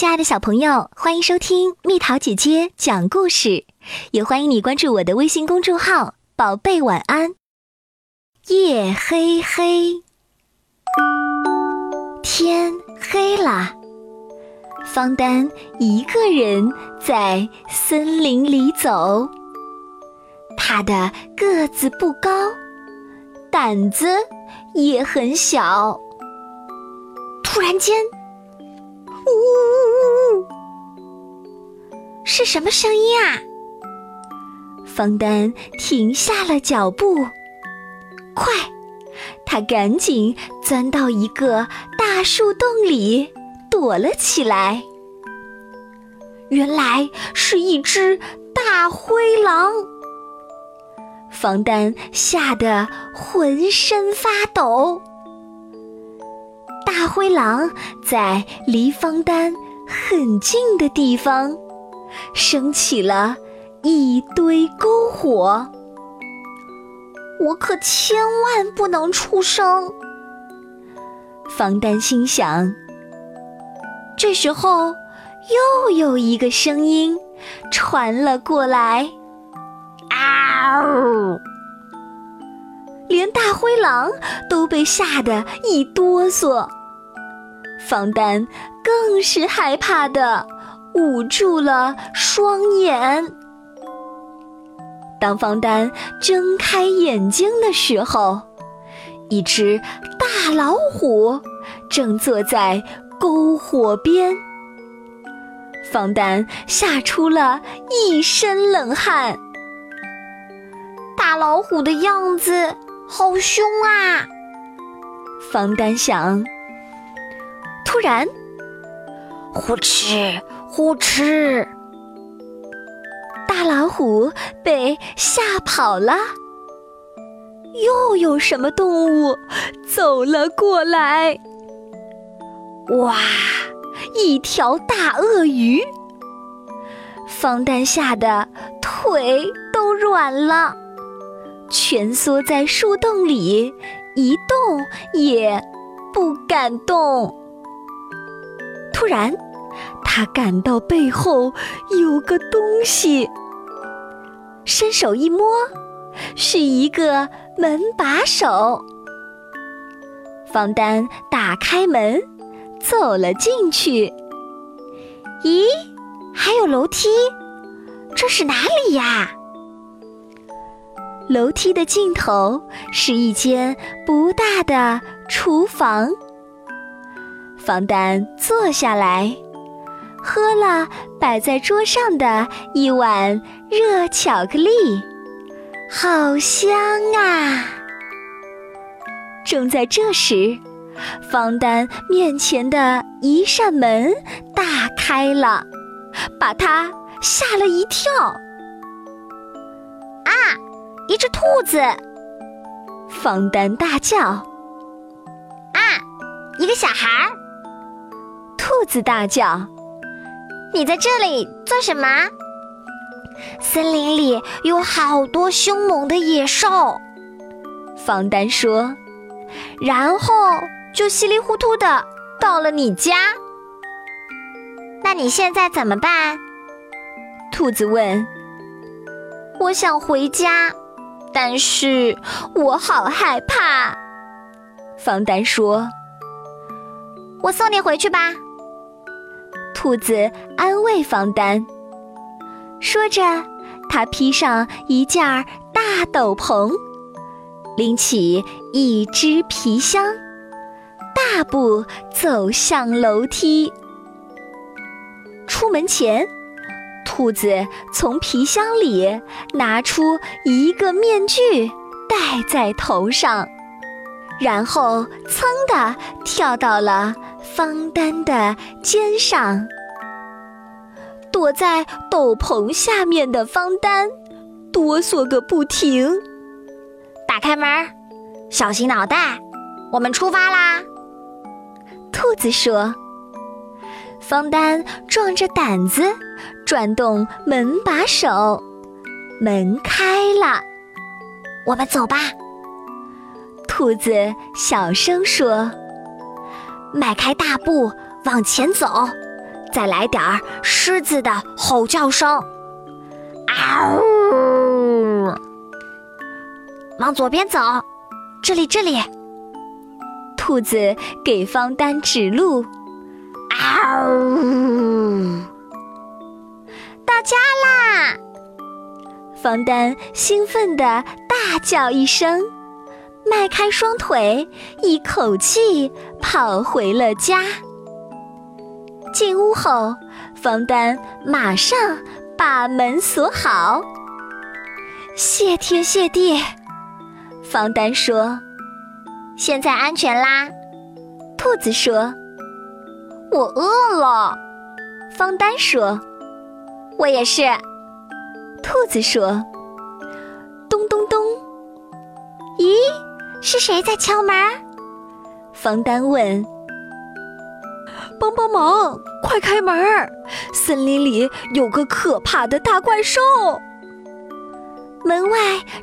亲爱的小朋友，欢迎收听蜜桃姐姐讲故事，也欢迎你关注我的微信公众号“宝贝晚安”。夜黑黑，天黑了，方丹一个人在森林里走。他的个子不高，胆子也很小。突然间，是什么声音啊？方丹停下了脚步，快，他赶紧钻到一个大树洞里躲了起来。原来是一只大灰狼。方丹吓得浑身发抖。大灰狼在离方丹很近的地方，升起了一堆篝火。我可千万不能出声。方丹心想。这时候，又有一个声音传了过来：“嗷！”连大灰狼都被吓得一哆嗦。方丹更是害怕的捂住了双眼。当方丹睁开眼睛的时候，一只大老虎正坐在篝火边。方丹吓出了一身冷汗。大老虎的样子好凶啊！方丹想。突然，呼哧呼哧，大老虎被吓跑了。又有什么动物走了过来？哇，一条大鳄鱼！方丹吓得腿都软了，蜷缩在树洞里，一动也不敢动。突然，他感到背后有个东西，伸手一摸，是一个门把手。方丹打开门，走了进去。咦，还有楼梯，这是哪里呀？楼梯的尽头是一间不大的厨房。方丹坐下来，喝了摆在桌上的一碗热巧克力，好香啊！正在这时，方丹面前的一扇门大开了，把他吓了一跳。啊，一只兔子！方丹大叫。啊，一个小孩儿！兔子大叫：“你在这里做什么？”森林里有好多凶猛的野兽，方丹说，然后就稀里糊涂的到了你家。那你现在怎么办？兔子问。我想回家，但是我好害怕。方丹说：“我送你回去吧。”兔子安慰方丹，说着，他披上一件大斗篷，拎起一只皮箱，大步走向楼梯。出门前，兔子从皮箱里拿出一个面具戴在头上，然后噌的跳到了。方丹的肩上，躲在斗篷下面的方丹哆嗦个不停。打开门，小心脑袋，我们出发啦！兔子说。方丹壮着胆子转动门把手，门开了。我们走吧。兔子小声说。迈开大步往前走，再来点儿狮子的吼叫声。嗷！往左边走，这里，这里。兔子给方丹指路。嗷呜！到家啦！方丹兴奋地大叫一声，迈开双腿，一口气跑回了家。进屋后，方丹马上把门锁好。谢天谢地，方丹说：“现在安全啦。”兔子说：“我饿了。”方丹说：“我也是。”兔子说：“咚咚咚，咦，是谁在敲门？”方丹问。帮帮忙！快开门！森林里有个可怕的大怪兽。门外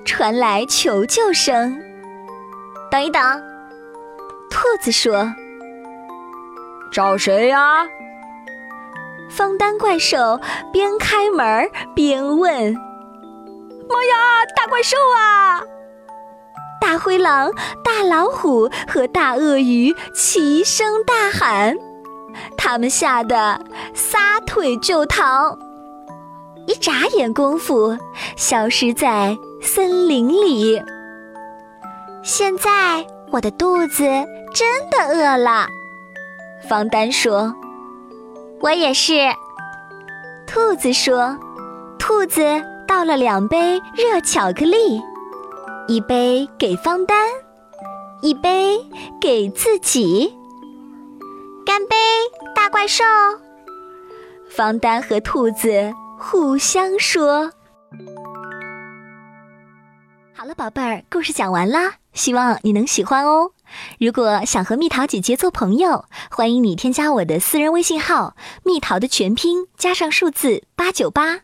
传来求救声。等一等，兔子说：“找谁呀？”方丹怪兽边开门边问：“妈呀，大怪兽啊！”大灰狼、大老虎和大鳄鱼齐声大喊。他们吓得撒腿就逃，一眨眼功夫消失在森林里。现在我的肚子真的饿了，方丹说：“我也是。”兔子说：“兔子倒了两杯热巧克力，一杯给方丹，一杯给自己。”干杯，大怪兽！方丹和兔子互相说：“好了，宝贝儿，故事讲完啦，希望你能喜欢哦。如果想和蜜桃姐姐做朋友，欢迎你添加我的私人微信号‘蜜桃’的全拼加上数字八九八。”